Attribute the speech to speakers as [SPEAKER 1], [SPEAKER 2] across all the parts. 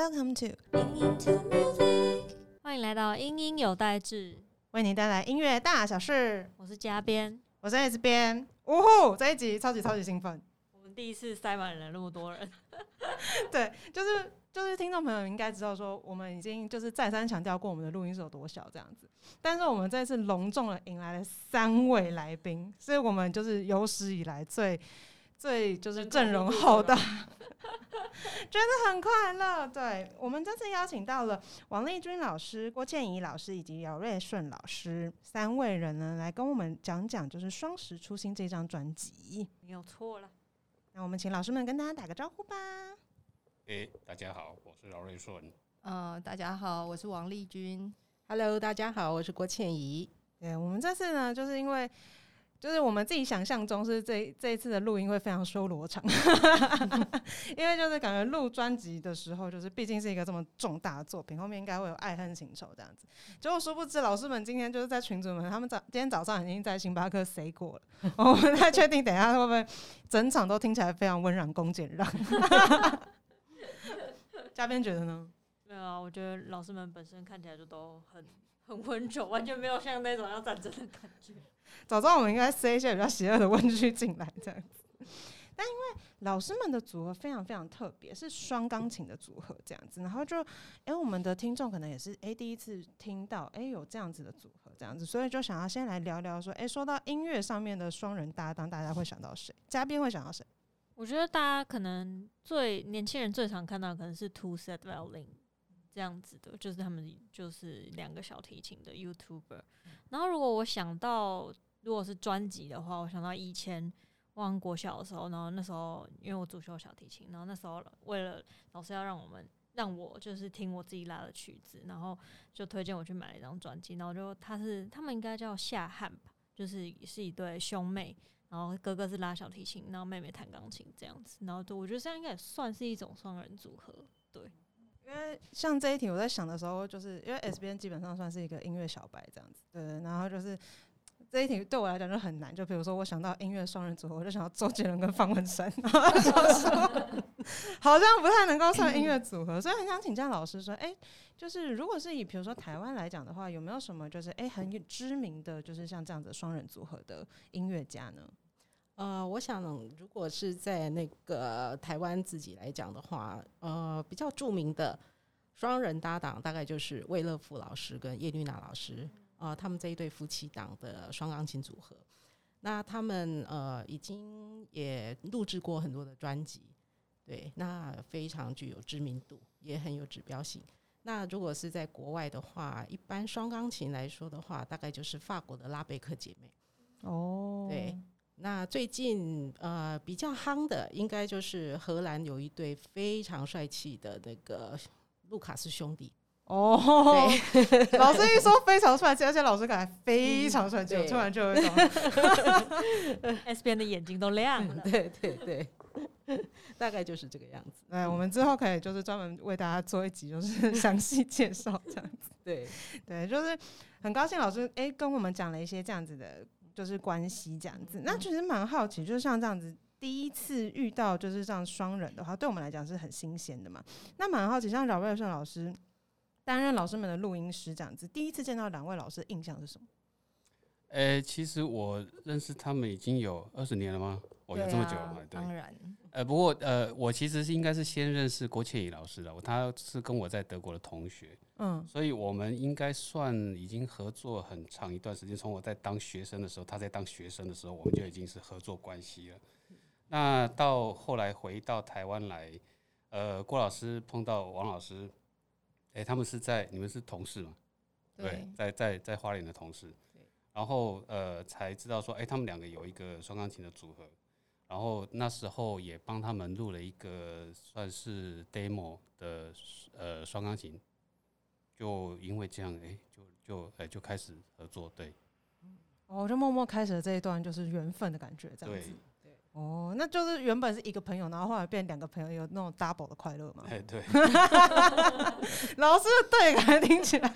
[SPEAKER 1] Welcome to
[SPEAKER 2] 欢迎来到英英有代志，
[SPEAKER 1] 为您带来音乐大小事。
[SPEAKER 2] 我是嘉编。
[SPEAKER 1] 我是 S 边，呜呼！这一集超级超级兴奋。
[SPEAKER 2] 我们第一次塞满了那么多人，
[SPEAKER 1] 对，就是就是听众朋友应该知道说，我们已经就是再三强调过我们的录音室有多小这样子，但是我们这次隆重的迎来了三位来宾，所以我们就是有史以来最最就是阵容浩大，觉得很快乐。对我们这次邀请到了王丽君老师、郭倩怡老师以及姚瑞顺老师三位人呢，来跟我们讲讲就是《双十初心》这张专辑。
[SPEAKER 2] 没有错了。
[SPEAKER 1] 那我们请老师们跟大家打个招呼吧。
[SPEAKER 3] 诶，大家好，我是姚瑞顺。
[SPEAKER 4] 呃，大家好，我是王丽君。
[SPEAKER 5] Hello，大家好，我是郭倩怡。
[SPEAKER 1] 对我们这次呢，就是因为就是我们自己想象中是这这一次的录音会非常修罗场，因为就是感觉录专辑的时候，就是毕竟是一个这么重大的作品，后面应该会有爱恨情仇这样子。结果殊不知，老师们今天就是在群主们，他们早今天早上已经在星巴克 say 过了，我们太确定等一下会不会整场都听起来非常温软恭俭让。嘉宾觉得呢？
[SPEAKER 2] 没有啊，我觉得老师们本身看起来就都很很温柔，完全没有像那种要战争的感觉。
[SPEAKER 1] 早知道我们应该塞一些比较邪恶的问句进来，这样子。但因为老师们的组合非常非常特别，是双钢琴的组合这样子，然后就，哎、我们的听众可能也是哎、第一次听到，哎、有这样子的组合这样子，所以就想要先来聊聊说，哎、说到音乐上面的双人搭档，大家会想到谁？嘉宾会想到谁？
[SPEAKER 2] 我觉得大家可能最年轻人最常看到可能是 Two Set Violin 这样子的，就是他们就是两个小提琴的 YouTuber。然后如果我想到如果是专辑的话，我想到以前忘国小的时候，然后那时候因为我主修小提琴，然后那时候为了老师要让我们让我就是听我自己拉的曲子，然后就推荐我去买了一张专辑，然后就他是他们应该叫夏汉吧，就是是一对兄妹。然后哥哥是拉小提琴，然后妹妹弹钢琴这样子，然后对我觉得这样应该也算是一种双人组合。对，
[SPEAKER 1] 因为像这一题，我在想的时候，就是因为 S B N 基本上算是一个音乐小白这样子，对，然后就是这一题对我来讲就很难。就比如说，我想到音乐双人组合，我就想到周杰伦跟方文山，然后就说好像不太能够算音乐组合，所以很想请教老师说，哎、就是如果是以比如说台湾来讲的话，有没有什么就是哎、很知名的，就是像这样子双人组合的音乐家呢？
[SPEAKER 5] 呃，我想如果是在那个台湾自己来讲的话，呃，比较著名的双人搭档大概就是魏乐富老师跟叶绿娜老师，呃，他们这一对夫妻档的双钢琴组合。那他们呃已经也录制过很多的专辑，对，那非常具有知名度，也很有指标性。那如果是在国外的话，一般双钢琴来说的话，大概就是法国的拉贝克姐妹。
[SPEAKER 1] 哦
[SPEAKER 5] 对，那最近呃比较夯的，应该就是荷兰有一对非常帅气的那个卢卡斯兄弟。
[SPEAKER 1] 哦，老师一说非常帅气，而且老师感觉非常帅气，我
[SPEAKER 5] 对
[SPEAKER 1] 突然就有一种
[SPEAKER 2] S 边的眼睛都亮了。
[SPEAKER 5] 对 对对，大概就是这个样子。
[SPEAKER 1] 对，我们之后可以就是专门为大家做一集，就是详细介绍这样子。
[SPEAKER 5] 对，
[SPEAKER 1] 对，就是很高兴老师诶跟我们讲了一些这样子的，就是关系这样子。那其实蛮好奇，就是像这样子第一次遇到就是这样双人的话，对我们来讲是很新鲜的嘛。那蛮好奇，像饶瑞胜老师担任老师们的录音师这样子，第一次见到两位老师的印象是什么？
[SPEAKER 3] 诶，其实我认识他们已经有二十年了吗？我、有这么久了吗？对。
[SPEAKER 4] 当然，
[SPEAKER 3] 呃，不过呃，我其实是应该是先认识郭倩怡老师的，我他是跟我在德国的同学，
[SPEAKER 1] 嗯，
[SPEAKER 3] 所以我们应该算已经合作很长一段时间。从我在当学生的时候，他在当学生的时候，我们就已经是合作关系了。那到后来回到台湾来，呃，郭老师碰到王老师，诶，他们是在你们是同事嘛？对，在在在花莲的同事，然后呃才知道说，哎、他们两个有一个双钢琴的组合，然后那时候也帮他们录了一个算是 demo 的呃双钢琴，就因为这样，哎、就就哎、就开始合作，对
[SPEAKER 1] 哦，就默默开始了这一段就是缘分的感觉，这样
[SPEAKER 3] 对
[SPEAKER 1] 子。哦，那就是原本是一个朋友，然后后来变两个朋友，有那种 double 的快乐嘛？
[SPEAKER 3] 哎对，
[SPEAKER 1] 老师的对感听起来，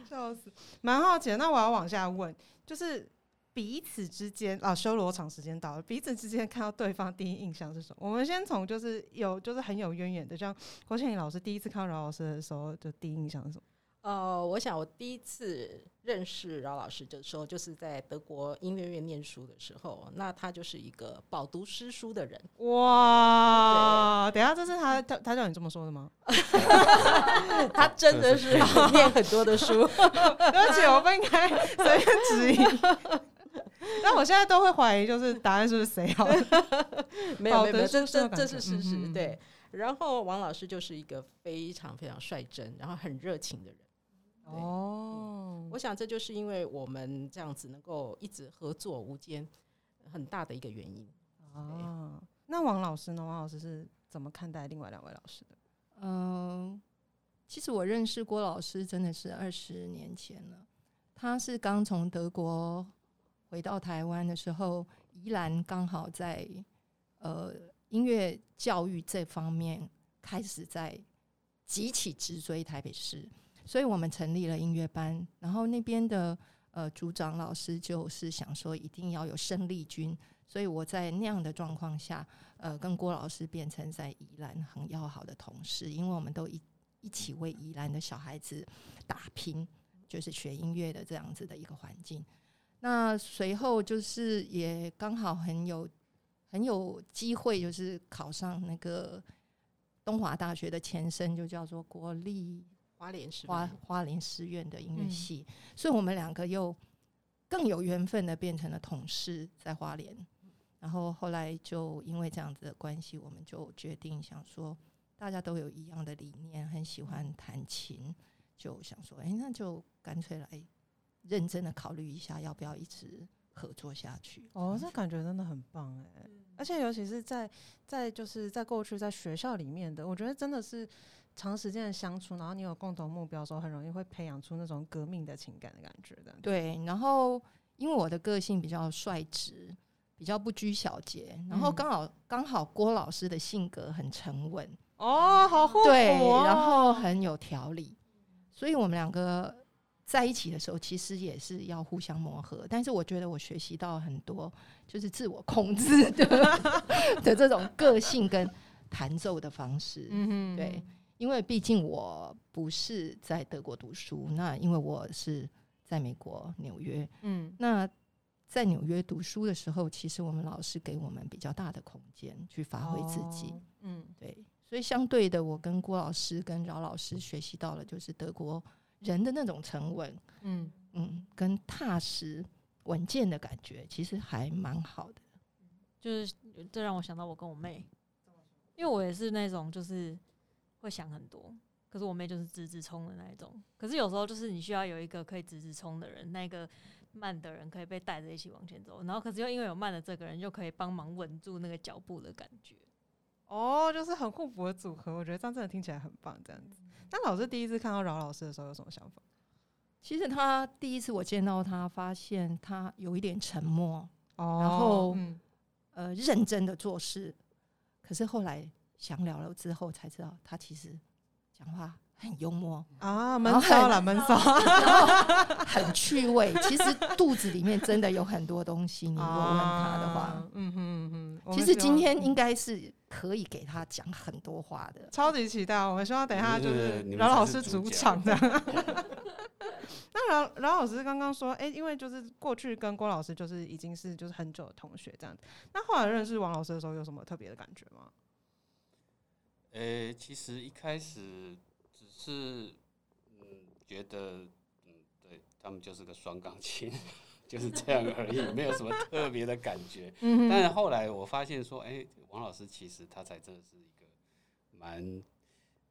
[SPEAKER 1] 笑死，蛮好奇的。那我要往下问，就是彼此之间啊，修罗场时间到了，彼此之间看到对方第一印象是什么？我们先从就是有就是很有渊源的，像郭倩怡老师第一次看到饶老师的时候，就第一印象是什么？
[SPEAKER 5] 呃，我想我第一次认识饶老师的时候，就是在德国音乐院念书的时候。那他就是一个饱读诗书的人。
[SPEAKER 1] 哇！等下，这是他他他叫你这么说的吗？
[SPEAKER 5] 他真的是 念很多的书。
[SPEAKER 1] 对不起，我不应该随便质疑。但我现在都会怀疑，就是答案是不是谁好？
[SPEAKER 5] 的没有没有，这这这是事实。
[SPEAKER 1] 嗯
[SPEAKER 5] 对。然后王老师就是一个非常非常率真，然后很热情的人。
[SPEAKER 1] 哦，
[SPEAKER 5] 我想这就是因为我们这样子能够一直合作无间，很大的一个原因。
[SPEAKER 1] 哦，那王老师呢？王老师是怎么看待另外两位老师的？
[SPEAKER 4] 嗯，其实我认识郭老师真的是二十年前了。他是刚从德国回到台湾的时候，宜兰刚好在呃音乐教育这方面开始在急起直追台北市，所以我们成立了音乐班。然后那边的呃组长老师就是想说一定要有生力军，所以我在那样的状况下，呃，跟郭老师变成在宜兰很要好的同事，因为我们都一一起为宜兰的小孩子打拼，就是学音乐的这样子的一个环境。那随后就是也刚好很有很有机会，就是考上那个东华大学的前身，就叫做国立
[SPEAKER 5] 花莲师
[SPEAKER 4] 花花莲师院的音乐系，所以我们两个又更有缘分的变成了同事，在花莲。然后后来就因为这样子的关系，我们就决定想说，大家都有一样的理念，很喜欢弹琴，就想说，哎，那就干脆来认真的考虑一下，要不要一直合作下去。
[SPEAKER 1] 哦，这感觉真的很棒哎！而且尤其是在在就是在过去在学校里面的，我觉得真的是长时间的相处，然后你有共同目标的时候，很容易会培养出那种革命的情感的感觉的。
[SPEAKER 4] 对，然后因为我的个性比较率直，比较不拘小节，然后
[SPEAKER 1] 嗯
[SPEAKER 4] 刚好刚好郭老师的性格很沉稳，
[SPEAKER 1] 哦，好
[SPEAKER 4] 对，
[SPEAKER 1] 哦
[SPEAKER 4] 然后很有条理，所以我们两个在一起的时候，其实也是要互相磨合。但是我觉得我学习到很多，就是自我控制的 的这种个性跟弹奏的方式。
[SPEAKER 1] 嗯，
[SPEAKER 4] 对，因为毕竟我不是在德国读书，那因为我是在美国纽约，
[SPEAKER 1] 嗯
[SPEAKER 4] 那在纽约读书的时候，其实我们老师给我们比较大的空间去发挥自己。
[SPEAKER 1] 哦嗯
[SPEAKER 4] 对，所以相对的，我跟郭老师、跟饶老师学习到了，就是德国人的那种沉稳，
[SPEAKER 1] 嗯，
[SPEAKER 4] 嗯，跟踏实稳健的感觉，其实还蛮好的。
[SPEAKER 2] 就是这让我想到我跟我妹，因为我也是那种就是会想很多，可是我妹就是直直冲的那一种。可是有时候就是你需要有一个可以直直冲的人，那个慢的人可以被带着一起往前走，然后可是又因为有慢的这个人，就可以帮忙稳住那个脚步的感觉。
[SPEAKER 1] 哦，就是很互补的组合，我觉得这样真的听起来很棒。这样子，那老师第一次看到饶老师的时候有什么想法？
[SPEAKER 4] 其实他第一次我见到他，发现他有一点沉默，
[SPEAKER 1] 哦
[SPEAKER 4] 然后
[SPEAKER 1] 嗯
[SPEAKER 4] 呃，认真的做事。可是后来详聊了之后，才知道他其实讲话很幽默，
[SPEAKER 1] 啊，闷骚了，闷骚。
[SPEAKER 4] 然后很趣味。其实肚子里面真的有很多东西，你如果问他的话，
[SPEAKER 1] 啊，嗯哼嗯哼，
[SPEAKER 4] 其实今天应该是可以给他讲很多话的。
[SPEAKER 1] 超级期待，我们希望等一下就是饶老师主场这样。那饶饶老师刚刚说，哎、因为就是过去跟郭老师就是已经是就是很久的同学这样子，那后来认识王老师的时候有什么特别的感觉吗？
[SPEAKER 3] 呃，其实一开始只是嗯觉得嗯对他们就是个双钢琴，就是这样而已，没有什么特别的感觉。
[SPEAKER 1] 嗯
[SPEAKER 3] 但是后来我发现说，哎、王老师其实他才真的是一个蛮，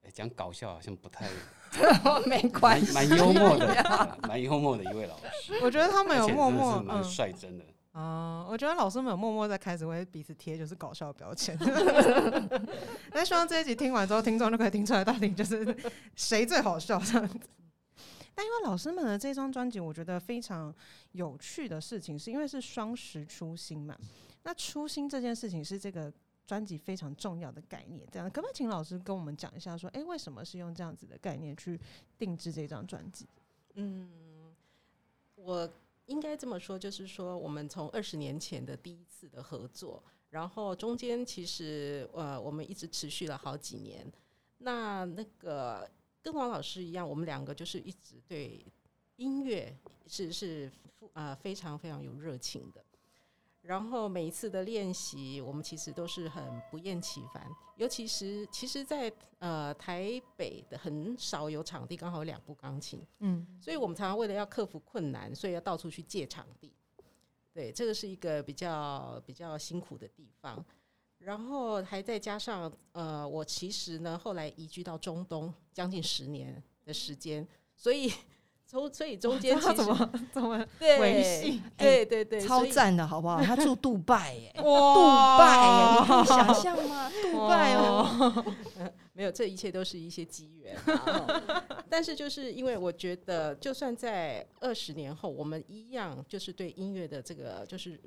[SPEAKER 3] 哎、讲搞笑好像不太
[SPEAKER 4] 没关系，
[SPEAKER 3] 蛮蛮幽默的，蛮幽默的一位老师，
[SPEAKER 1] 我觉得他们有默默
[SPEAKER 3] 蛮
[SPEAKER 1] 嗯
[SPEAKER 3] 率真的。
[SPEAKER 1] 啊、我觉得老师们有默默在开始为彼此贴就是搞笑标签。那希望这一集听完之后，听众就可以听出来到底就是谁最好笑这样子。但因为老师们的这张专辑，我觉得非常有趣的事情，是因为是双十初心嘛。那初心这件事情是这个专辑非常重要的概念。这样，可不可以请老师跟我们讲一下，说，诶，为什么是用这样子的概念去定制这张专辑？
[SPEAKER 5] 嗯，我应该这么说，就是说我们从二十年前的第一次的合作，然后中间其实呃我们一直持续了好几年。那那个跟王老师一样，我们两个就是一直对音乐是是呃非常非常有热情的。然后每一次的练习，我们其实都是很不厌其烦。尤其是其实，在呃台北的很少有场地，刚好有两部钢琴，
[SPEAKER 1] 嗯，
[SPEAKER 5] 所以我们常常为了要克服困难，所以要到处去借场地。对，这个是一个比较比较辛苦的地方。然后还再加上呃，我其实呢后来移居到中东将近十年的时间，所所以中所以中间 其实
[SPEAKER 1] 怎么怎么
[SPEAKER 5] 对
[SPEAKER 1] 维系
[SPEAKER 5] 对对对，
[SPEAKER 4] 超赞的好不好？他住杜拜耶，杜拜耶，你想象吗？杜拜哦，
[SPEAKER 5] 没有，这一切都是一些机缘但是就是因为我觉得，就算在二十年后，我们一样就是对音乐的这个就是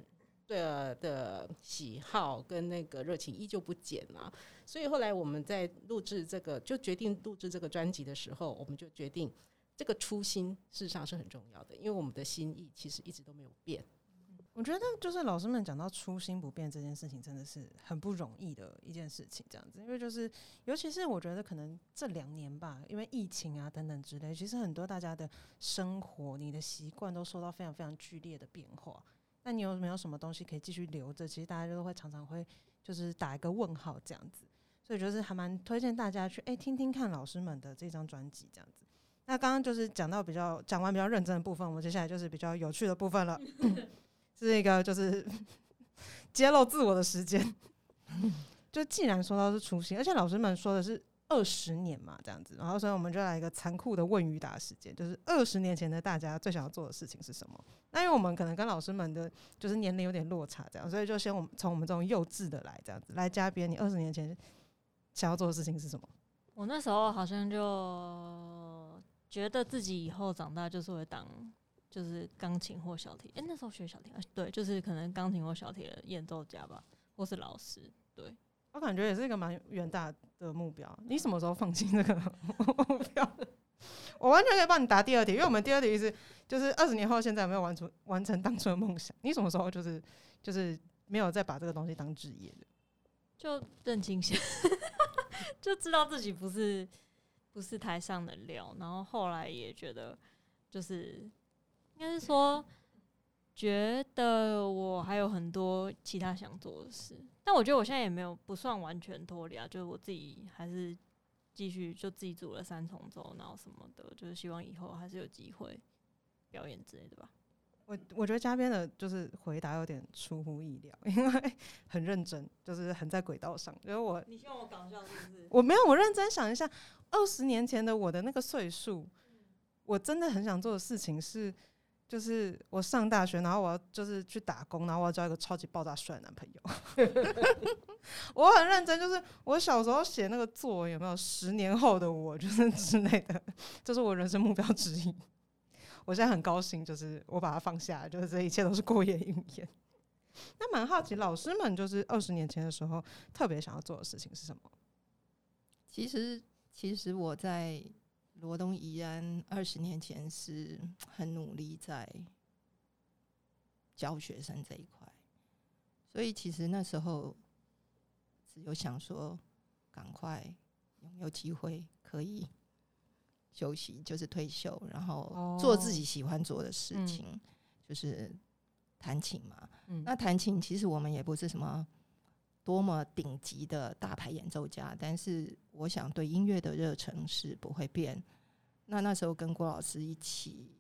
[SPEAKER 5] 的的喜好跟那个热情依旧不减啊。所以后来我们在录制这个，就决定录制这个专辑的时候，我们就决定这个初心事实上是很重要的，因为我们的心意其实一直都没有变。
[SPEAKER 1] 我觉得就是老师们讲到初心不变这件事情，真的是很不容易的一件事情。这样子，因为就是尤其是我觉得可能这两年吧，因为疫情啊等等之类，其实很多大家的生活、你的习惯都受到非常非常剧烈的变化。那你有没有什么东西可以继续留着？其实大家就会常常会就是打一个问号这样子。所以就是还蛮推荐大家去哎、听听看老师们的这张专辑这样子。那刚刚就是讲到比较讲完比较认真的部分，我们接下来就是比较有趣的部分了。是一个就是 揭露自我的时间。就既然说到是初心，而且老师们说的是二十年嘛，这样子，然后所以我们就来一个残酷的问与答时间，就是二十年前的大家最想要做的事情是什么？那因为我们可能跟老师们的就是年龄有点落差，这样，所以就先我们从我们这种幼稚的来这样子来嘉宾，你二十年前想要做的事情是什么？
[SPEAKER 2] 我那时候好像就觉得自己以后长大就是会当就是钢琴或小提，诶、那时候学小提，对，就是可能钢琴或小提的演奏家吧，或是老师。对，
[SPEAKER 1] 我感觉也是一个蛮远大的目标。你什么时候放弃这个 目标？我完全可以帮你答第二题，因为我们第二题是就是二十年后现在有没有完成完成当初的梦想？你什么时候就是就是没有再把这个东西当职业的？
[SPEAKER 2] 就认清现，就知道自己不是不是台上的料，然后后来也觉得就是应该是说，觉得我还有很多其他想做的事，但我觉得我现在也没有不算完全脱离啊，就是我自己还是继续就自己煮了三重奏，然后什么的，就是希望以后还是有机会表演之类的吧。
[SPEAKER 1] 我我觉得嘉宾的就是回答有点出乎意料，因为很认真，就是很在轨道上。因为我
[SPEAKER 2] 你希望我搞笑是不是？
[SPEAKER 1] 我没有，我认真想一下，二十年前的我的那个岁数，我真的很想做的事情是，就是我上大学，然后我要就是去打工，然后我要交一个超级爆炸帅的男朋友。我很认真，就是我小时候写那个作文有没有十年后的我，就是之类的，这是我人生目标之一。我现在很高兴，就是我把它放下，就是这一切都是过眼云烟。那蛮好奇，老师们就是二十年前的时候特别想要做的事情是什么？
[SPEAKER 4] 其实其实我在罗东怡安二十年前是很努力在教学生这一块，所以其实那时候只有想说，赶快有没有机会可以休息，就是退休，然后做自己喜欢做的事
[SPEAKER 1] 嗯
[SPEAKER 4] 情，就是弹琴嘛。
[SPEAKER 1] 嗯
[SPEAKER 4] 那弹琴其实我们也不是什么多么顶级的大牌演奏家，但是我想对音乐的热忱是不会变。那那时候跟郭老师一起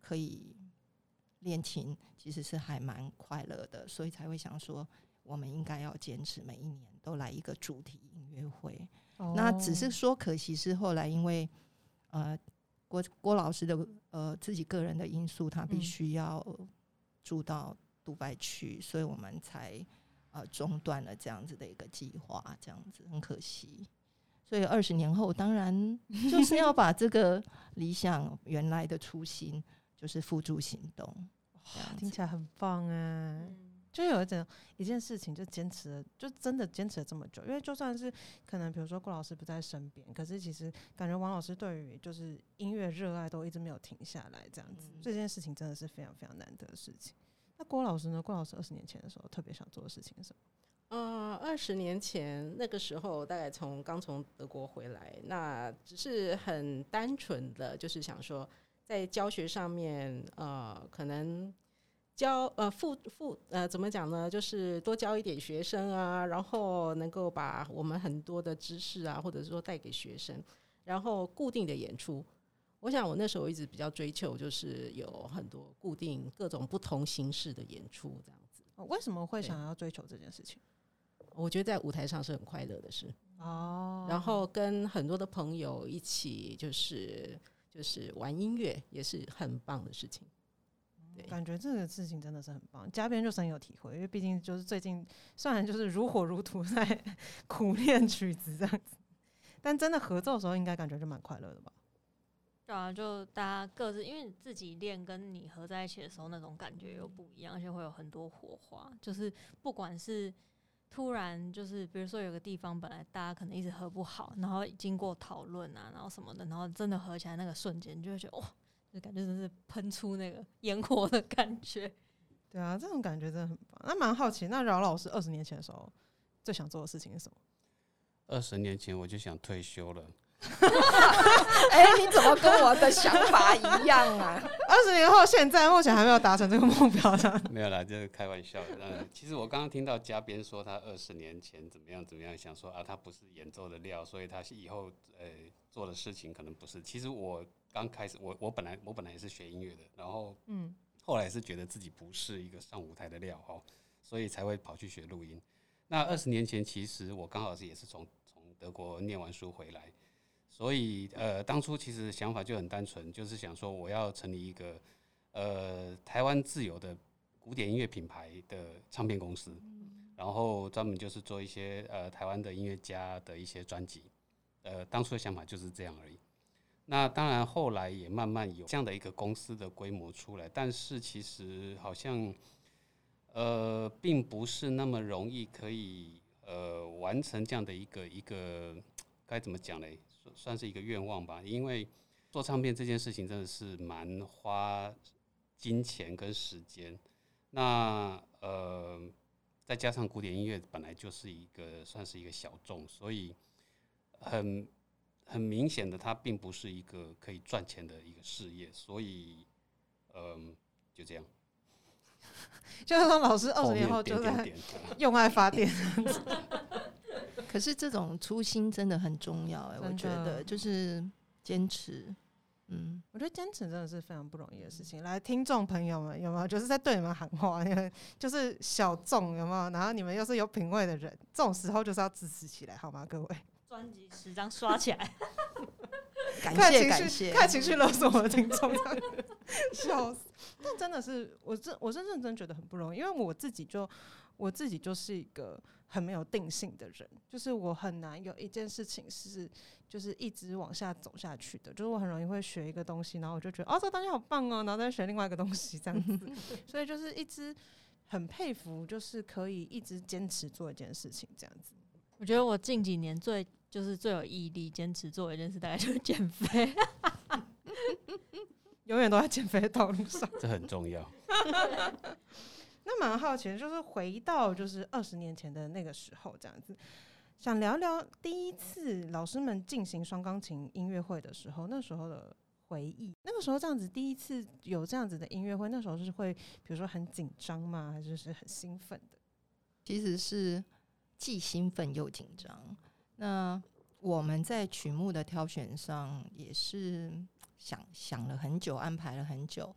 [SPEAKER 4] 可以练琴，其实是还蛮快乐的，所以才会想说，我们应该要坚持每一年都来一个主题音乐会。那只是说，可惜是后来因为呃郭郭老师的呃自己个人的因素，他必
[SPEAKER 1] 嗯
[SPEAKER 4] 须要住到杜拜去，所以我们才呃中断了这样子的一个计划，这样子很可惜。所以二十年后，当然就是要把这个理想原来的初心，就是付诸行动。
[SPEAKER 1] 听起来很棒哎。就有一种一件事情就坚持了，就真的坚持了这么久。因为就算是可能比如说郭老师不在身边，可是其实感觉王老师对于就是音乐热爱都一直没有停下来，这样子、这件事情真的是非常非常难得的事情。那郭老师呢？郭老师二十年前的时候特别想做的事情是什么？
[SPEAKER 5] 呃，二十年前那个时候，大概从刚从德国回来，那只是很单纯的，就是想说，在教学上面，呃，可能教呃付付呃怎么讲呢？就是多教一点学生啊，然后能够把我们很多的知识啊，或者说带给学生，然后固定的演出。我想我那时候一直比较追求，就是有很多固定各种不同形式的演出，这样子。
[SPEAKER 1] 哦为什么会想要追求这件事情？
[SPEAKER 5] 我觉得在舞台上是很快乐的事。
[SPEAKER 1] 哦
[SPEAKER 5] 然后跟很多的朋友一起，就是就是玩音乐，也是很棒的事情。对，
[SPEAKER 1] 感觉这个事情真的是很棒，嘉宾就深有体会，因为毕竟就是最近虽然就是如火如荼在 苦练曲子这样子，但真的合奏的时候应该感觉就蛮快乐的吧？
[SPEAKER 2] 对啊，就大家各自，因为你自己练跟你合在一起的时候，那种感觉又不一样，而且会有很多火花。就是不管是突然，就是比如说有个地方本来大家可能一直合不好，然后经过讨论啊，然后什么的，然后真的合起来那个瞬间，你就会觉得哇，就感觉真是喷出那个烟火的感觉。
[SPEAKER 1] 对啊，这种感觉真的很棒。那蛮好奇，那饶老师二十年前的时候最想做的事情是什么？
[SPEAKER 3] 二十年前我就想退休了，
[SPEAKER 4] 哎、你怎么跟我的想法一样啊？
[SPEAKER 1] 二十年后，现在目前还没有达成这个目标呢。
[SPEAKER 3] 没有啦，就是开玩笑的。嗯，其实我刚刚听到嘉宾说他二十年前怎么样怎么样，想说啊，他不是演奏的料，所以他以后呃做的事情可能不是。其实我刚开始，我我本来我本来也是学音乐的，然后
[SPEAKER 1] 嗯，
[SPEAKER 3] 后来是觉得自己不是一个上舞台的料哦，所以才会跑去学录音。那二十年前，其实我刚好是也是从从德国念完书回来，所以呃，当初其实想法就很单纯，就是想说我要成立一个呃台湾自有的古典音乐品牌的唱片公司，然后专门就是做一些呃台湾的音乐家的一些专辑。呃，当初的想法就是这样而已。那当然，后来也慢慢有这样的一个公司的规模出来，但是其实好像呃，并不是那么容易可以呃完成这样的一个一个该怎么讲嘞？算算是一个愿望吧。因为做唱片这件事情真的是蛮花金钱跟时间。那呃，再加上古典音乐本来就是一个算是一个小众，所以很很明显的，它并不是一个可以赚钱的一个事业，所以嗯、就这样。
[SPEAKER 1] 就是说老师二十年
[SPEAKER 3] 面
[SPEAKER 1] 后就在用爱发电。
[SPEAKER 4] 可是这种初心真的很重要哎、我觉得就是坚持，嗯，
[SPEAKER 1] 我觉得坚持真的是非常不容易的事情。来，听众朋友们，有没有就是在对你们喊话？你们就是小众有没有？然后你们又是有品味的人，这种时候就是要支持起来，好吗？各位，
[SPEAKER 2] 专辑十张刷起来，
[SPEAKER 4] 感
[SPEAKER 1] 看情绪，
[SPEAKER 4] 谢感谢，
[SPEAKER 1] 看情绪勒索我的听众，笑死！但真的是，我真我是认真觉得很不容易，因为我自己就我自己就是一个很没有定性的人，就是我很难有一件事情是就是一直往下走下去的，就是我很容易会学一个东西，然后我就觉得哦这个东西好棒哦，然后再学另外一个东西这样子，所以就是一直很佩服，就是可以一直坚持做一件事情这样子。
[SPEAKER 2] 我觉得我近几年最就是最有毅力坚持做一件事，大概就是减肥。
[SPEAKER 1] 永远都在减肥的道路上。
[SPEAKER 3] 这很重要。
[SPEAKER 1] 那蛮好奇的，就是回到就是二十年前的那个时候，这样子，想聊聊第一次老师们进行双钢琴音乐会的时候，那时候的回忆。那个时候这样子，第一次有这样子的音乐会，那时候是会比如说很紧张吗？还是是很兴奋的？
[SPEAKER 4] 其实是既兴奋又紧张。那我们在曲目的挑选上也是想想了很久，安排了很久，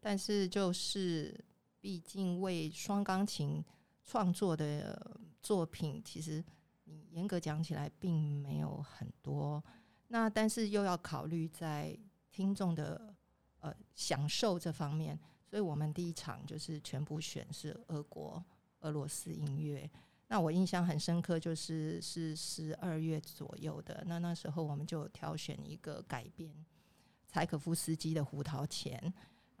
[SPEAKER 4] 但是就是毕竟为双钢琴创作的作品，其实你严格讲起来并没有很多。那但是又要考虑在听众的呃享受这方面，所以我们第一场就是全部选是俄国俄罗斯音乐。那我印象很深刻，就是是十二月左右的。那那时候我们就挑选一个改编柴可夫斯基的《胡桃钳》，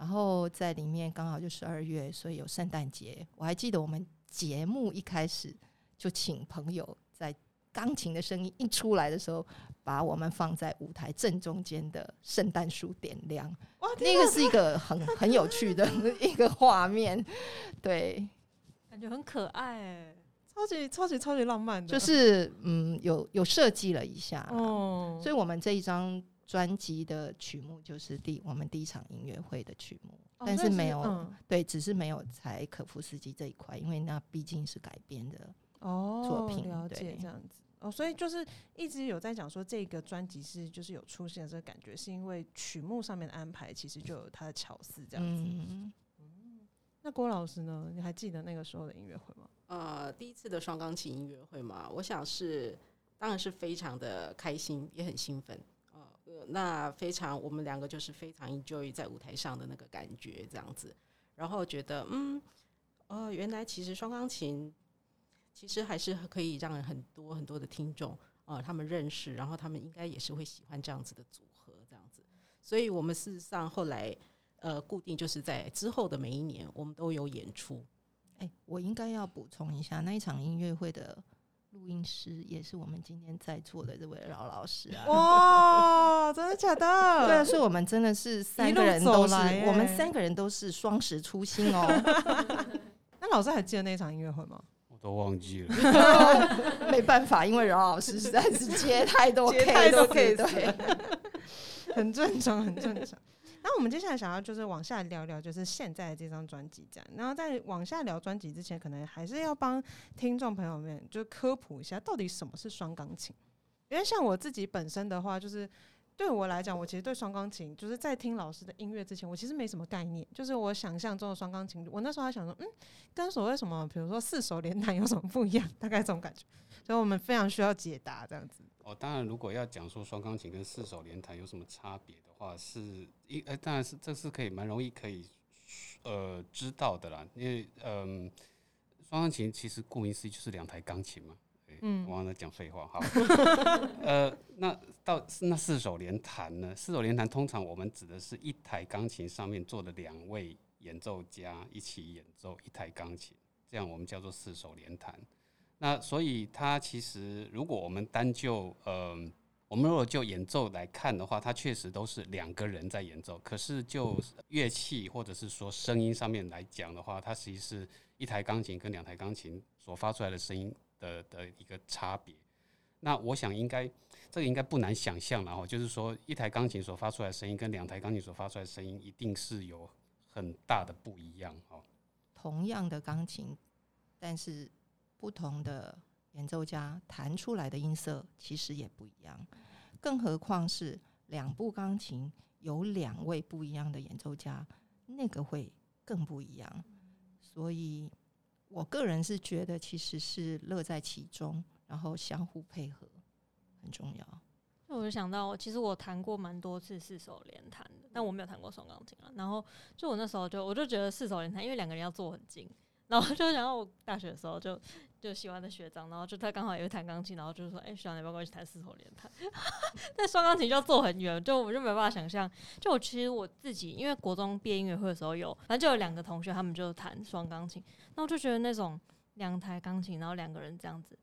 [SPEAKER 4] 然后在里面刚好就十二月，所以有圣诞节。我还记得我们节目一开始就请朋友在钢琴的声音一出来的时候，把我们放在舞台正中间的圣诞树点亮。
[SPEAKER 1] 哇，
[SPEAKER 4] 那个是一个很很有趣的 一个画面，对，
[SPEAKER 2] 感觉很可爱哎。
[SPEAKER 1] 超级超级超级浪漫的，
[SPEAKER 4] 就是嗯，有有设计了一下，
[SPEAKER 1] 哦，
[SPEAKER 4] 所以我们这一张专辑的曲目就是第我们第一场音乐会的曲目，
[SPEAKER 1] 哦
[SPEAKER 4] 但是没有、
[SPEAKER 1] 嗯
[SPEAKER 4] 对，只是没有柴可夫斯基这一块，因为那毕竟是改编的，
[SPEAKER 1] 哦，
[SPEAKER 4] 作品
[SPEAKER 1] 了解这样子哦，所以就是一直有在讲说这个专辑是就是有出现这个感觉，是因为曲目上面的安排其实就有它的巧思这样子。
[SPEAKER 4] 嗯，
[SPEAKER 1] 那郭老师呢？你还记得那个时候的音乐会吗？
[SPEAKER 5] 呃，第一次的双钢琴音乐会嘛，我想是当然是非常的开心，也很兴奋。那非常我们两个就是非常 enjoy 在舞台上的那个感觉，这样子。然后觉得，嗯，呃，原来其实双钢琴其实还是可以让很多很多的听众呃他们认识，然后他们应该也是会喜欢这样子的组合，这样子。所以我们事实上后来呃固定就是在之后的每一年，我们都有演出。
[SPEAKER 4] 哎、我应该要补充一下，那一场音乐会的录音师也是我们今天在座的这位饶老师啊。
[SPEAKER 1] 哇，真的假的？
[SPEAKER 4] 对啊，所以我们真的是三个人都是我们三个人都是双十初心哦。
[SPEAKER 1] 那老师还记得那场音乐会吗？
[SPEAKER 3] 我都忘记了。
[SPEAKER 4] 没办法，因为饶老师实在是接太多
[SPEAKER 1] 接太多 case
[SPEAKER 4] 对，
[SPEAKER 1] 很正常，很正常。那我们接下来想要就是往下聊聊，就是现在这张专辑这样。然后在往下聊专辑之前，可能还是要帮听众朋友们就科普一下，到底什么是双钢琴。因为像我自己本身的话，就是对我来讲，我其实对双钢琴，就是在听老师的音乐之前，我其实没什么概念。就是我想象中的双钢琴，我那时候还想说，嗯，跟所谓什么，比如说四手联弹有什么不一样？大概这种感觉。所以我们非常需要解答这样子。
[SPEAKER 3] 哦，当然，如果要讲说双钢琴跟四手联弹有什么差别的话，是一呃，当然是这是可以蛮容易可以呃知道的啦，因为嗯、双钢琴其实顾名思义就是两台钢琴嘛。
[SPEAKER 1] 嗯
[SPEAKER 3] 我忘了讲废话。好，呃，那到那四手联弹呢？四手联弹通常我们指的是一台钢琴上面坐的两位演奏家一起演奏一台钢琴，这样我们叫做四手联弹。那所以它其实，如果我们单就呃，我们如果就演奏来看的话，它确实都是两个人在演奏。可是就乐器或者是说声音上面来讲的话，它其实是一台钢琴跟两台钢琴所发出来的声音的的一个差别。那我想应该这个应该不难想象了哈，就是说一台钢琴所发出来的声音跟两台钢琴所发出来的声音一定是有很大的不一样哦。
[SPEAKER 4] 同样的钢琴，但是不同的演奏家弹出来的音色其实也不一样，更何况是两部钢琴有两位不一样的演奏家，那个会更不一样。所以，我个人是觉得其实是乐在其中，然后相互配合很重要。
[SPEAKER 2] 那我就想到，其实我弹过蛮多次四手联弹的，但我没有弹过双钢琴啊。然后就我那时候就我就觉得四手联弹，因为两个人要坐很近，然后就想到我大学的时候就就喜欢的学长，然后就他刚好也会弹钢琴，然后就是说：“哎、学长，你要不要跟我一起弹四手联弹？” 但双钢琴就要坐很远，就我就没办法想象。就我其实我自己，因为国中毕业音乐会的时候有，反正就有两个同学，他们就弹双钢琴，那我就觉得那种两台钢琴，然后两个人这样子。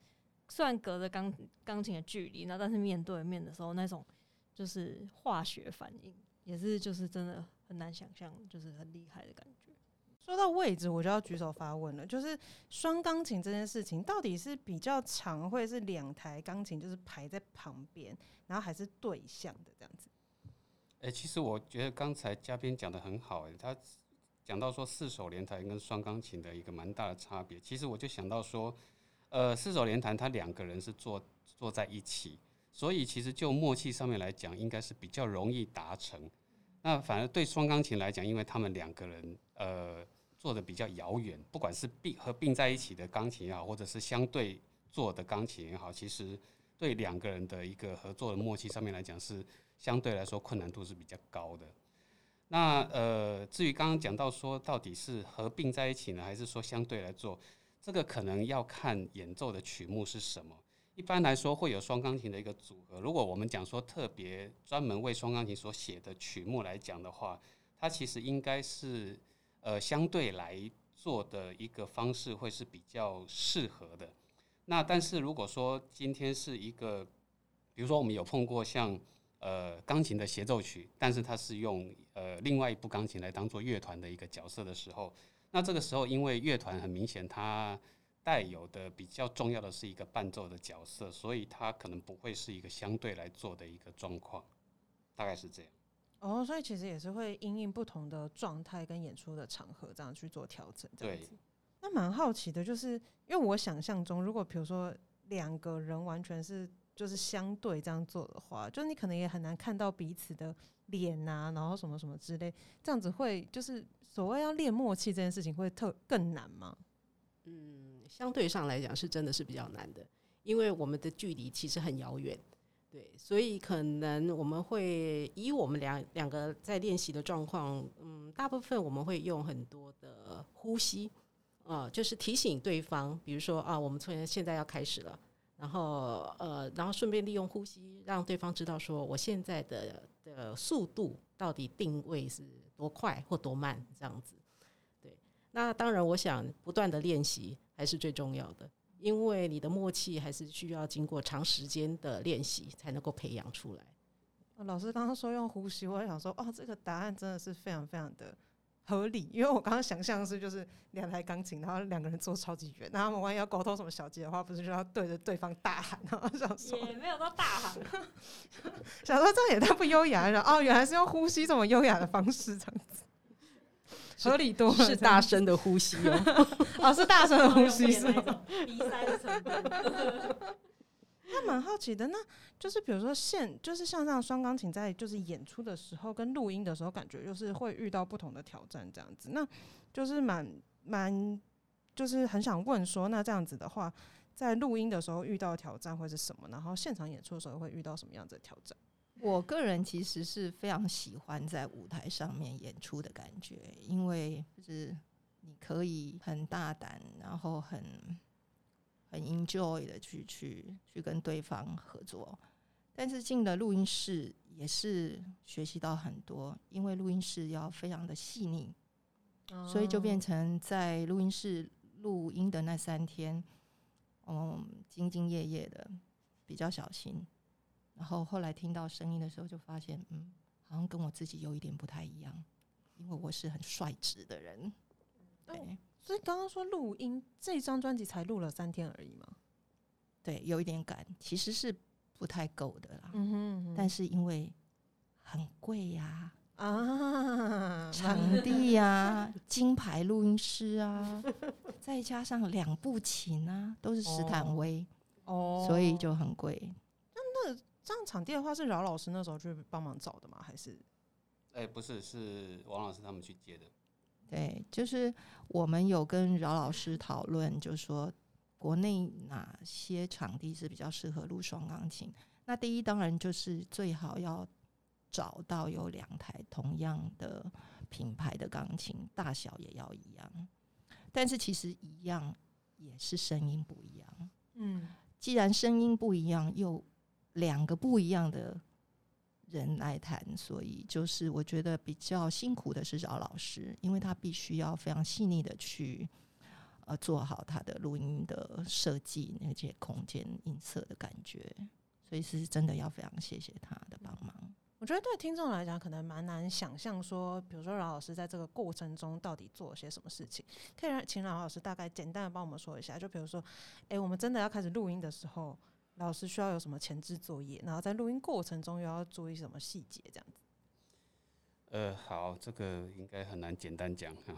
[SPEAKER 2] 虽然隔着钢钢琴的距离，那但是面对面的时候，那种就是化学反应，也是就是真的很难想象，就是很厉害的感觉。
[SPEAKER 1] 说到位置，我就要举手发问了，就是双钢琴这件事情，到底是比较常会是两台钢琴就是排在旁边，然后还是对向的这样子？
[SPEAKER 3] 哎、其实我觉得刚才嘉宾讲的很好、哎，他讲到说四手联弹跟双钢琴的一个蛮大的差别。其实我就想到说，呃，四手联弹他两个人是坐坐在一起，所以其实就默契上面来讲，应该是比较容易达成。那反而对双钢琴来讲，因为他们两个人呃做的比较遥远，不管是并合并在一起的钢琴也好，或者是相对做的钢琴也好，其实对两个人的一个合作的默契上面来讲是相对来说困难度是比较高的。那呃，至于刚刚讲到说到底是合并在一起呢，还是说相对来做，这个可能要看演奏的曲目是什么。一般来说会有双钢琴的一个组合。如果我们讲说特别专门为双钢琴所写的曲目来讲的话，它其实应该是呃相对来做的一个方式会是比较适合的。那但是如果说今天是一个，比如说我们有碰过像呃钢琴的协奏曲，但是它是用呃另外一部钢琴来当做乐团的一个角色的时候，那这个时候因为乐团很明显它带有的比较重要的是一个伴奏的角色，所以它可能不会是一个相对来做的一个状况，大概是这样。
[SPEAKER 1] 哦，所以其实也是会因应不同的状态跟演出的场合，这样去做调整，这样子。那蛮好奇的，就是因为我想象中，如果比如说两个人完全是就是相对这样做的话，就是你可能也很难看到彼此的脸啊、然后什么什么之类，这样子会就是所谓要练默契这件事情会特更难吗？
[SPEAKER 5] 嗯，相对上来讲是真的是比较难的，因为我们的距离其实很遥远，对，所以可能我们会以我们两两个在练习的状况，嗯，大部分我们会用很多的呼吸，呃，就是提醒对方，比如说啊，我们从现在要开始了。然后，呃，然后顺便利用呼吸，让对方知道说我现在的的速度到底定位是多快或多慢，这样子。对那当然，我想不断的练习还是最重要的，因为你的默契还是需要经过长时间的练习才能够培养出来。
[SPEAKER 1] 哦老师刚刚说用呼吸，我想说，哦，这个答案真的是非常非常的合理，因为我刚刚想象的是就是两台钢琴，然后两个人坐超级远，那他们万一要沟通什么小节的话，不是就要对着对方大喊，然后想说
[SPEAKER 2] 也没有到大喊，
[SPEAKER 1] 想说这样也太不优雅了，哦，原来是用呼吸这么优雅的方式，这样子合理多了，
[SPEAKER 5] 是大声的呼吸哦。
[SPEAKER 1] 哦，是大声的呼吸是吗？
[SPEAKER 2] 鼻塞的成分。
[SPEAKER 1] 那蛮好奇的，那就是比如说现就是像这样双钢琴在就是演出的时候跟录音的时候，感觉就是会遇到不同的挑战这样子。那就是蛮蛮就是很想问说，那这样子的话，在录音的时候遇到挑战会是什么？然后现场演出的时候会遇到什么样子的挑战？
[SPEAKER 4] 我个人其实是非常喜欢在舞台上面演出的感觉，因为就是你可以很大胆，然后很很 enjoy 的去去去跟对方合作。但是进了录音室也是学习到很多，因为录音室要非常的细腻，所以就变成在录音室录音的那三天，嗯，兢兢业业的，比较小心。然后后来听到声音的时候，就发现，嗯，好像跟我自己有一点不太一样，因为我是很率直的人。对
[SPEAKER 1] 所以刚刚说录音这张专辑才录了三天而已嘛。
[SPEAKER 4] 对，有一点赶，其实是不太够的啦。
[SPEAKER 1] 嗯哼
[SPEAKER 4] 但是因为很贵呀、
[SPEAKER 1] 啊，
[SPEAKER 4] 场地呀、金牌录音师啊，再加上两部琴啊，都是斯坦威，
[SPEAKER 1] 哦
[SPEAKER 4] 所以就很贵。
[SPEAKER 1] 这样场地的话是饶老师那时候去帮忙找的吗？还是
[SPEAKER 3] 哎、不是，是王老师他们去接的。
[SPEAKER 4] 对，就是我们有跟饶老师讨论，就是说国内哪些场地是比较适合录双钢琴。那第一当然就是最好要找到有两台同样的品牌的钢琴，大小也要一样。但是其实一样也是声音不一样。
[SPEAKER 1] 嗯
[SPEAKER 4] 既然声音不一样，又两个不一样的人来谈，所以就是我觉得比较辛苦的是饶老师，因为他必须要非常细腻的去呃做好他的录音的设计，那些空间音色的感觉，所以是真的要非常谢谢他的帮忙。
[SPEAKER 1] 我觉得对听众来讲，可能蛮难想象说，比如说饶老师在这个过程中到底做了些什么事情。可以让请饶老师大概简单的帮我们说一下，就比如说，诶，我们真的要开始录音的时候，老师需要有什么前置作业，然后在录音过程中又要注意什么细节，这样子。
[SPEAKER 3] 呃，好，这个应该很难简单讲哈。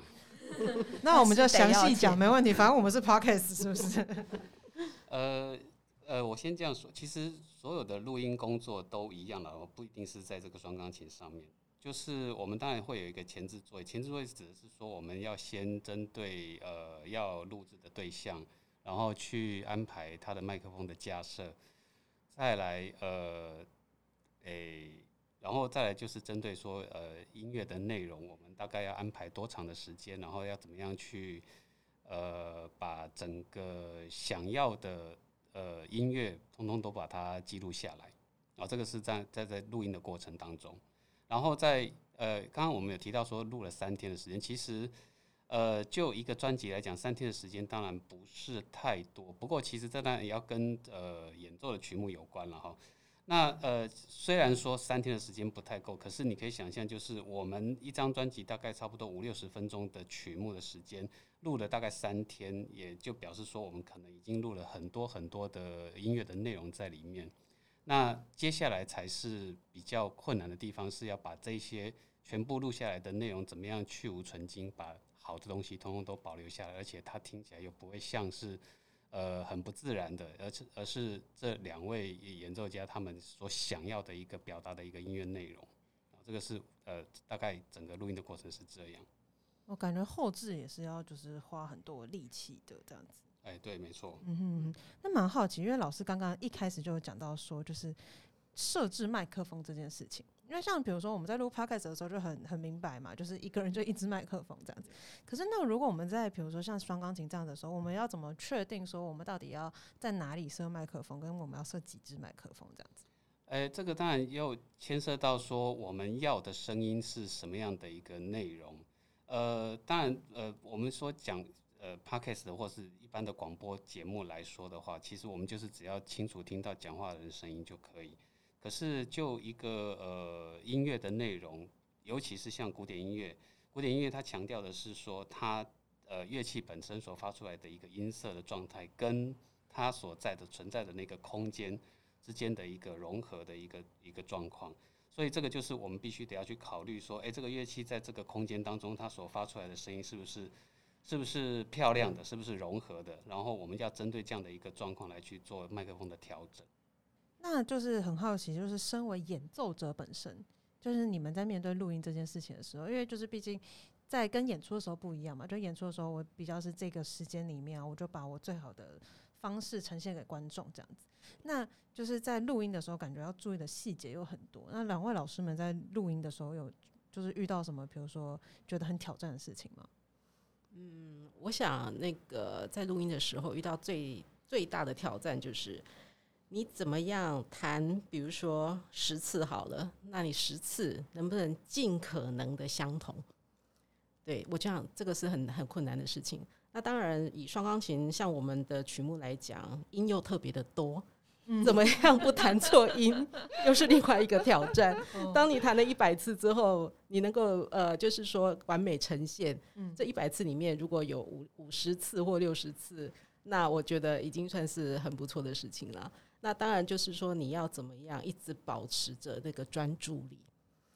[SPEAKER 1] 那我们就详细讲，没问题。反正我们是 podcast，是不是？
[SPEAKER 3] 呃呃，我先这样说，其实所有的录音工作都一样了，不一定是在这个双钢琴上面。就是我们当然会有一个前置作业，前置作业指的是说我们要先针对呃要录制的对象，然后去安排他的麦克风的架设，再来呃诶、然后再来就是针对说呃音乐的内容，我们大概要安排多长的时间，然后要怎么样去呃把整个想要的呃音乐通通都把它记录下来，啊，这个是在在在录音的过程当中，然后在呃，刚刚我们有提到说录了三天的时间，其实呃，就一个专辑来讲，三天的时间当然不是太多。不过其实这当然也要跟呃演奏的曲目有关了哈。那呃，虽然说三天的时间不太够，可是你可以想象，就是我们一张专辑大概差不多五六十分钟的曲目的时间，录了大概三天，也就表示说我们可能已经录了很多很多的音乐的内容在里面。那接下来才是比较困难的地方，是要把这些全部录下来的内容怎么样去无存精，把好的东西通通都保留下来，而且它听起来又不会像是呃很不自然的，而是而是这两位演奏家他们所想要的一个表达的一个音乐内容啊，这个是呃大概整个录音的过程是这样。
[SPEAKER 1] 我感觉后置也是要就是花很多力气的这样子。
[SPEAKER 3] 哎，对，没错。
[SPEAKER 1] 嗯哼，那蛮好奇，因为老师刚刚一开始就有讲到说，就是设置麦克风这件事情。因为像比如说我们在录 podcast 的时候就很很明白嘛，就是一个人就一支麦克风这样子。可是那如果我们在比如说像双钢琴这样的时候，我们要怎么确定说我们到底要在哪里设麦克风，跟我们要设几支麦克风这样子？
[SPEAKER 3] 哎，这个当然又牵涉到说我们要的声音是什么样的一个内容。呃，当然，呃，我们说讲。呃，podcast 或是一般的广播节目来说的话，其实我们就是只要清楚听到讲话的人声音就可以。可是就一个呃音乐的内容，尤其是像古典音乐，古典音乐它强调的是说，它呃乐器本身所发出来的一个音色的状态，跟它所在的存在的那个空间之间的一个融合的一个一个状况。所以这个就是我们必须得要去考虑说，诶，这个乐器在这个空间当中，它所发出来的声音是不是？是不是漂亮的？是不是融合的？然后我们要针对这样的一个状况来去做麦克风的调整。
[SPEAKER 1] 那就是很好奇，就是身为演奏者本身，就是你们在面对录音这件事情的时候，因为就是毕竟在跟演出的时候不一样嘛。就演出的时候，我比较是这个时间里面，我就把我最好的方式呈现给观众这样子。那就是在录音的时候，感觉要注意的细节有很多。那两位老师们在录音的时候，有就是遇到什么，比如说觉得很挑战的事情吗？
[SPEAKER 5] 嗯，我想那个在录音的时候遇到最最大的挑战就是，你怎么样弹，比如说十次好了，那你十次能不能尽可能的相同？对我这样，这个是很很困难的事情。那当然，以双钢琴像我们的曲目来讲，音又特别的多。怎么样不弹错音，又是另外一个挑战。当你弹了一百次之后，你能够呃，就是说完美呈现。这一百次里面，如果有五五十次或六十次，那我觉得已经算是很不错的事情了。那当然就是说，你要怎么样一直保持着那个专注力。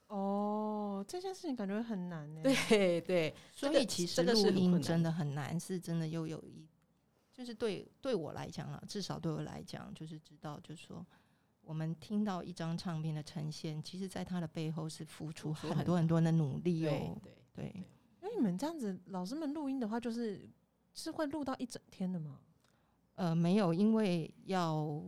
[SPEAKER 1] 哦，这件事情感觉很难呢。
[SPEAKER 5] 对对，
[SPEAKER 4] 所以其实录音真的很难，是真的又有一。就是对对我来讲啊，至少对我来讲，就是知道，就是说，我们听到一张唱片的呈现，其实在它的背后是付出很多很多的努力哦。对对，
[SPEAKER 1] 因为你们这样子，老师们录音的话，就是是会录到一整天的吗？
[SPEAKER 4] 呃，没有，因为要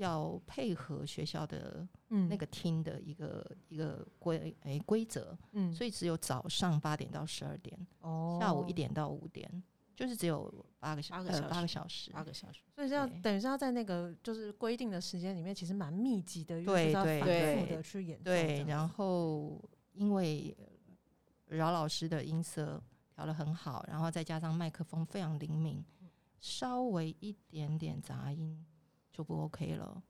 [SPEAKER 4] 要配合学校的那个厅的一个一个规诶规则，嗯，所以只有早上八点到十二点，哦，下午一点到五点。就是只有八个小八个八个小时，
[SPEAKER 5] 八个小时，
[SPEAKER 1] 所以要等于是要在那个就是规定的时间里面，其实蛮密集的，
[SPEAKER 4] 对对
[SPEAKER 1] 对，的去演。
[SPEAKER 4] 对，然后因为饶老师的音色调的很好，然后再加上麦克风非常灵敏，稍微一点点杂音就不 OK 了。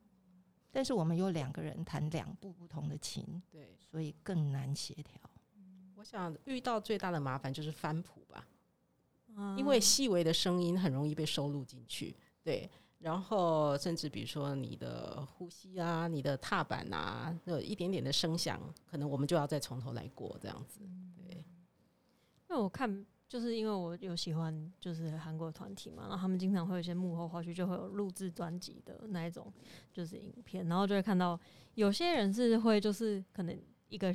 [SPEAKER 4] 但是我们有两个人弹两部不同的琴，
[SPEAKER 5] 对，
[SPEAKER 4] 所以更难协调。
[SPEAKER 5] 我想遇到最大的麻烦就是翻谱吧。因为细微的声音很容易被收录进去，对，然后甚至比如说你的呼吸啊、你的踏板啊，有一点点的声响，可能我们就要再从头来过这样子，对。
[SPEAKER 2] 那我看，就是因为我有喜欢就是韩国团体嘛，然后他们经常会有一些幕后花絮，就会有录制专辑的那一种就是影片，然后就会看到有些人是会就是可能一个。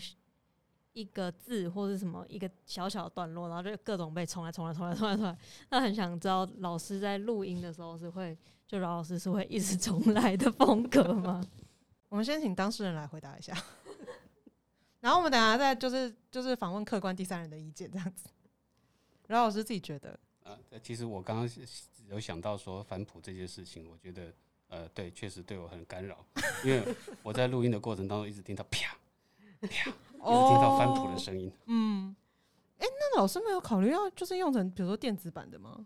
[SPEAKER 2] 一个字或者什么一个小小段落，然后就各种被重来、重来、重来、重来、重来。那很想知道老师在录音的时候是会，就饶老师是会一直重来的风格吗？
[SPEAKER 1] 我们先请当事人来回答一下，然后我们等下再就是就是访问客观第三人的意见这样子。饶老师自己觉得，
[SPEAKER 3] 呃，其实我刚刚有想到说反谱这件事情，我觉得呃，对，确实对我很干扰，因为我在录音的过程当中一直听到啪啪。一直听到翻谱的声音。
[SPEAKER 1] 嗯，哎、那老师们有考虑要就是用成比如说电子版的吗？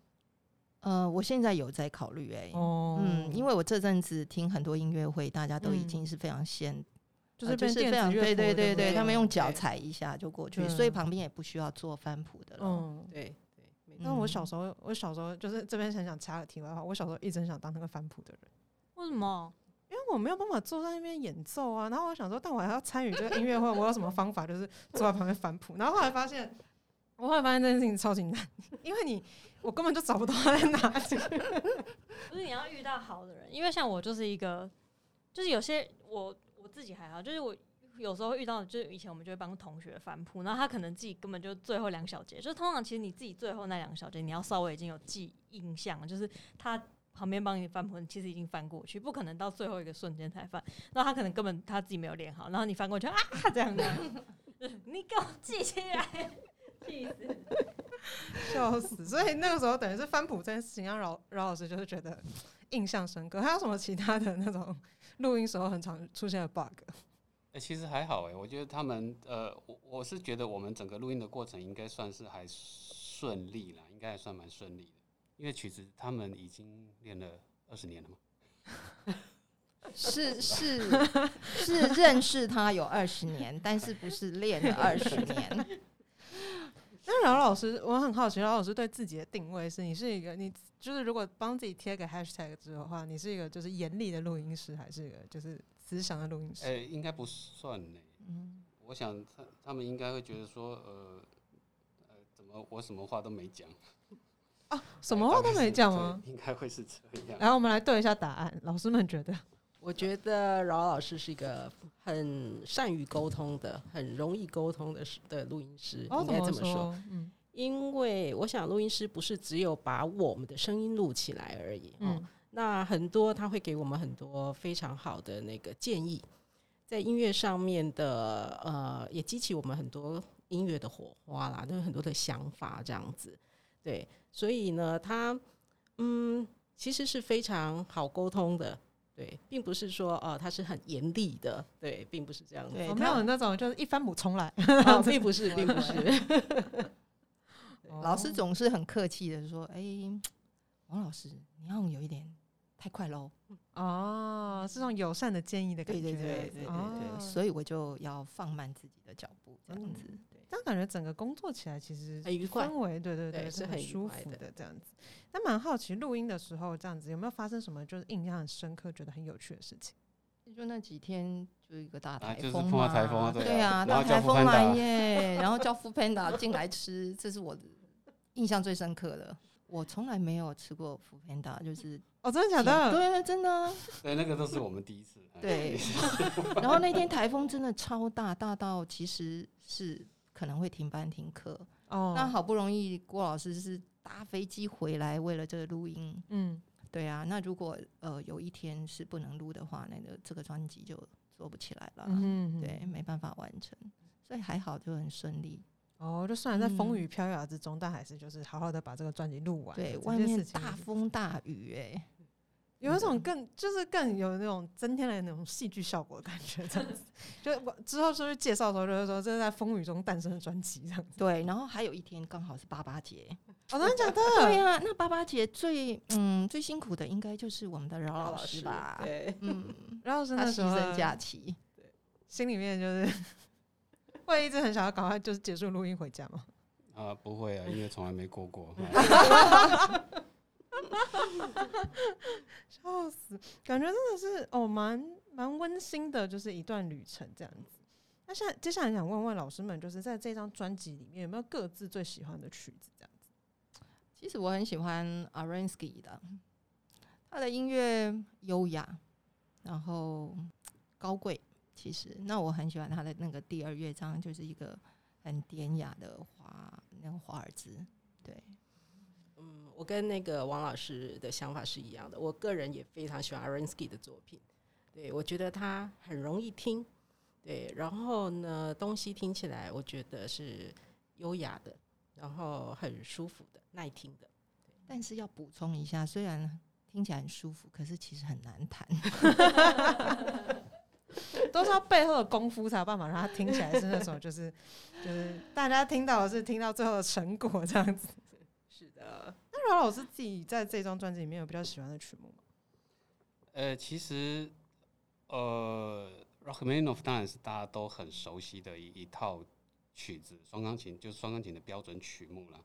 [SPEAKER 4] 呃，我现在有在考虑哎、
[SPEAKER 1] 哦
[SPEAKER 4] 嗯，因为我这阵子听很多音乐会，大家都已
[SPEAKER 1] 嗯
[SPEAKER 4] 经是非常先，
[SPEAKER 1] 就是
[SPEAKER 4] 呃
[SPEAKER 1] 变电子
[SPEAKER 4] 非常对对对对，他们用脚踩一下就过去，所以旁边也不需要做翻谱的了。
[SPEAKER 1] 嗯。
[SPEAKER 5] 对对，没错
[SPEAKER 1] 但我
[SPEAKER 4] 嗯
[SPEAKER 1] 小时候，我小时候就是这边很想插个题外话，我小时候一直很想当那个翻谱的人，
[SPEAKER 2] 为什么？
[SPEAKER 1] 因为我没有办法坐在那边演奏啊。然后我想说，但我还要参与这个音乐会，我有什么方法？就是坐在旁边翻谱。然后后来发现，我后来发现这件事情超级难，因为你我根本就找不到它在哪里。
[SPEAKER 2] 不是你要遇到好的人，因为像我就是一个，就是有些我我自己还好，就是我有时候遇到，就是以前我们就会帮同学翻谱，然后他可能自己根本就最后两小节，就是通常其实你自己最后那两小节，你要稍微已经有记印象，就是他旁边帮你翻谱，你其实已经翻过去，不可能到最后一个瞬间才翻，然后他可能根本他自己没有练好，然后你翻过去啊这样的，你给我记起来，气死！
[SPEAKER 1] 笑死！所以那个时候等于是翻谱这件事情，让饶饶老师就是觉得印象深刻。还有什么其他的那种录音时候很常出现的 bug？
[SPEAKER 3] 哎、其实还好哎、我觉得他们呃，我我是觉得我们整个录音的过程应该算是还顺利啦，应该还算蛮顺利的，因为曲子他们已经练了二十年了嘛。
[SPEAKER 4] 是是是认识他有二十年，但是不是练了二十年。
[SPEAKER 1] 那饶老师，我很好奇，饶老师对自己的定位是你是一个你就是如果帮自己贴个 hashtag 之后的话，你是一个就是严厉的录音师，还是一个就是慈祥的录音师？
[SPEAKER 3] 哎、应该不算呢、
[SPEAKER 4] 嗯，
[SPEAKER 3] 我想他他们应该会觉得说，呃呃，怎么我什么话都没讲啊，
[SPEAKER 1] 什么话都没讲吗？
[SPEAKER 3] 应该会是这样。
[SPEAKER 1] 然后我们来对一下答案，老师们觉得
[SPEAKER 5] 我觉得饶老师是一个很善于沟通的、很容易沟通的的录音师，
[SPEAKER 1] 哦，
[SPEAKER 5] 应该这么说。
[SPEAKER 1] 嗯
[SPEAKER 5] 因为我想，录音师不是只有把我们的声音录起来而已，嗯，
[SPEAKER 1] 嗯
[SPEAKER 5] 那很多他会给我们很多非常好的那个建议，在音乐上面的呃，也激起我们很多音乐的火花啦，都有很多的想法这样子。对，所以呢，他嗯，其实是非常好沟通的。对，并不是说呃他是很严厉的，对，并不是这样子。
[SPEAKER 1] 我
[SPEAKER 4] 对他
[SPEAKER 1] 没有那种就是一翻不重来。
[SPEAKER 5] 啊，并不是，并不是。
[SPEAKER 4] 老师总是很客气的说：“哎、王老师，你要有一点太快喽。
[SPEAKER 1] 哦，是这种友善的建议的”感觉。
[SPEAKER 4] 对对对对对对，
[SPEAKER 1] 哦
[SPEAKER 4] 所以我就要放慢自己的脚步，这样子。对，
[SPEAKER 1] 但感觉整个工作起来其实
[SPEAKER 5] 很愉快
[SPEAKER 1] 氛围对对
[SPEAKER 5] 对是很愉
[SPEAKER 1] 是很舒服的这样子。那蛮好奇录音的时候这样子有没有发生什么就是印象很深刻、觉得很有趣的事情？
[SPEAKER 4] 就那几天就一个大
[SPEAKER 3] 啊
[SPEAKER 4] 台风嘛，
[SPEAKER 3] 台风啊对啊
[SPEAKER 4] 大台风来耶，然后叫富 Panda 进来吃，这是我印象最深刻的。我从来没有吃过富 Panda，就是
[SPEAKER 1] 哦，真的假的？
[SPEAKER 4] 对，真的啊。
[SPEAKER 3] 对，那个都是我们第一次。哎
[SPEAKER 4] 对，然后那天台风真的超大，大到其实是可能会停班停课。
[SPEAKER 1] 哦，
[SPEAKER 4] 那好不容易郭老师是搭飞机回来，为了这个录音。
[SPEAKER 1] 嗯，
[SPEAKER 4] 对啊，那如果呃有一天是不能录的话，那个这个专辑就做不起来了。
[SPEAKER 1] 嗯
[SPEAKER 4] 对，没办法完成，所以还好就很顺利。
[SPEAKER 1] 哦，就虽然在风
[SPEAKER 4] 嗯
[SPEAKER 1] 雨飘摇之中，但还是就是好好的把这个专辑录完。
[SPEAKER 4] 对，外面大风大雨、哎，
[SPEAKER 1] 有一种更就是更有那种增添了那种戏剧效果的感觉，这样子。就我之后就是介绍的时候，就是说这是在风雨中诞生的专辑，这样子。
[SPEAKER 4] 对，然后还有一天刚好是八八节，
[SPEAKER 1] 我，真的假的？
[SPEAKER 4] 对呀、那八八节最嗯最辛苦的应该就是我们的饶老
[SPEAKER 5] 师
[SPEAKER 4] 师吧？
[SPEAKER 5] 对，
[SPEAKER 4] 嗯，
[SPEAKER 1] 饶
[SPEAKER 4] 老师
[SPEAKER 1] 那时候
[SPEAKER 4] 牲假期，对
[SPEAKER 1] 心里面就是 会一直很想要赶快就是结束录音回家吗。
[SPEAKER 3] 啊，不会啊，因为从来没过过。
[SPEAKER 1] 笑死，感觉真的是哦，蛮蛮温馨的，就是一段旅程这样子。那现在接下来想问问老师们，就是在这张专辑里面有没有各自最喜欢的曲子？这样子。
[SPEAKER 4] 其实我很喜欢 Arensky 的，他的音乐优雅，然后高贵。其实，那我很喜欢他的那个第二乐章，就是一个很典雅的华那个华尔兹。对，
[SPEAKER 5] 我跟那个王老师的想法是一样的。我个人也非常喜欢 Arensky 的作品，对我觉得他很容易听，对，然后呢，东西听起来我觉得是优雅的，然后很舒服的、耐听的。
[SPEAKER 4] 但是要补充一下，虽然听起来很舒服，可是其实很难弹。
[SPEAKER 1] 都是要背后的功夫才有办法让它听起来是那种就是就是大家听到的是听到最后的成果这样子。
[SPEAKER 5] 是的，
[SPEAKER 1] 那老师自己在这张专辑里面有比较喜欢的曲目吗？
[SPEAKER 3] 呃，其实呃，Rachmaninoff 当然是大家都很熟悉的一一套曲子，双钢琴就是双钢琴的标准曲目了。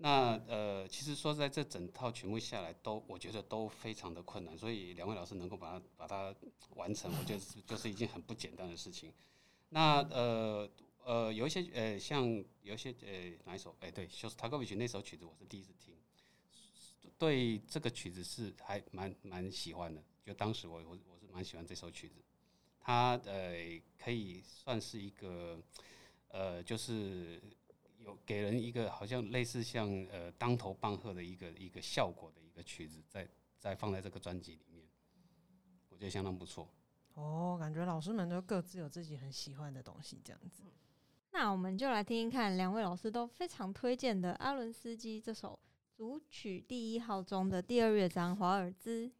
[SPEAKER 3] 那呃，其实说在这整套曲目下来，都我觉得都非常的困难，所以两位老师能够把它把它完成，我觉得是就是一件很不简单的事情。那呃呃，有一些呃，像有一些呃哪一首？哎，对，就是塔科维奇那首曲子，我是第一次听，对这个曲子是还蛮蛮喜欢的。就当时我我我是蛮喜欢这首曲子，它呃可以算是一个呃就是。有给人一个好像类似像呃当头棒喝的一个一个效果的一个曲子，在在放在这个专辑里面，我觉得相当不错。
[SPEAKER 1] 哦，感觉老师们都各自有自己很喜欢的东西，这样子。
[SPEAKER 2] 那我们就来听听看，两位老师都非常推荐的阿伦斯基这首组曲第一号中的第二乐章华尔兹。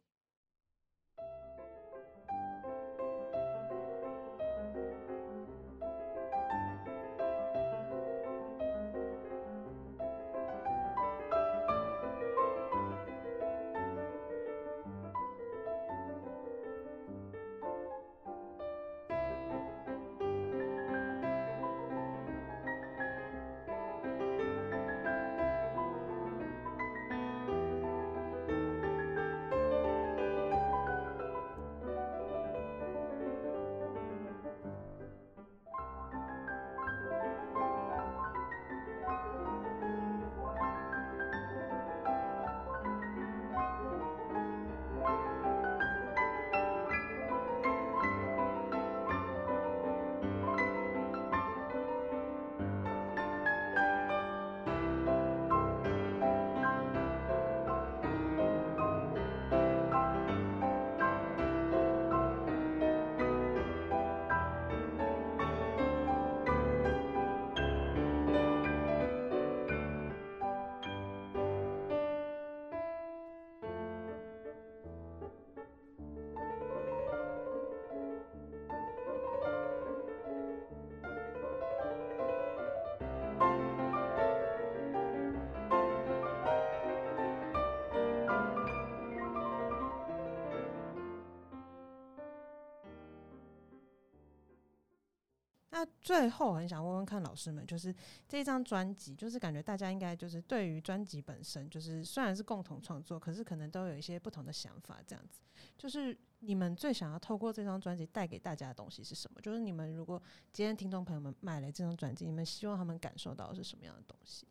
[SPEAKER 1] 那最后很想问问看老师们，就是这张专辑，就是感觉大家应该就是对于专辑本身，就是虽然是共同创作，可是可能都有一些不同的想法。这样子，就是你们最想要透过这张专辑带给大家的东西是什么？就是你们如果今天听众朋友们买了这张专辑，你们希望他们感受到的是什么样的东西？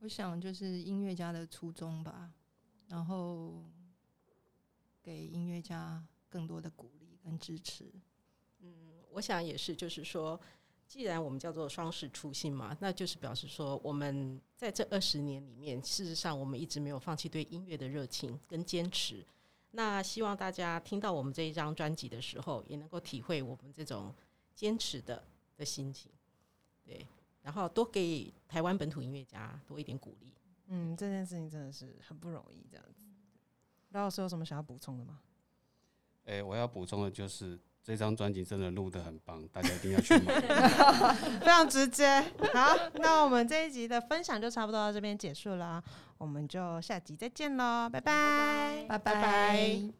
[SPEAKER 4] 我想就是音乐家的初衷吧，然后给音乐家更多的鼓励跟支持。
[SPEAKER 5] 我想也是，就是说，既然我们叫做双世初心嘛，那就是表示说，我们在这二十年里面，事实上我们一直没有放弃对音乐的热情跟坚持。那希望大家听到我们这一张专辑的时候，也能够体会我们这种坚持的的心情。对，然后多给台湾本土音乐家多一点鼓励。
[SPEAKER 1] 嗯，这件事情真的是很不容易，这样子。饶老师有什么想要补充的吗？
[SPEAKER 3] 诶、我要补充的就是这张专辑真的录得很棒，大家一定要去买。
[SPEAKER 1] 非常直接。好，那我们这一集的分享就差不多到这边结束了，我们就下集再见喽，拜拜，
[SPEAKER 4] 拜
[SPEAKER 5] 拜拜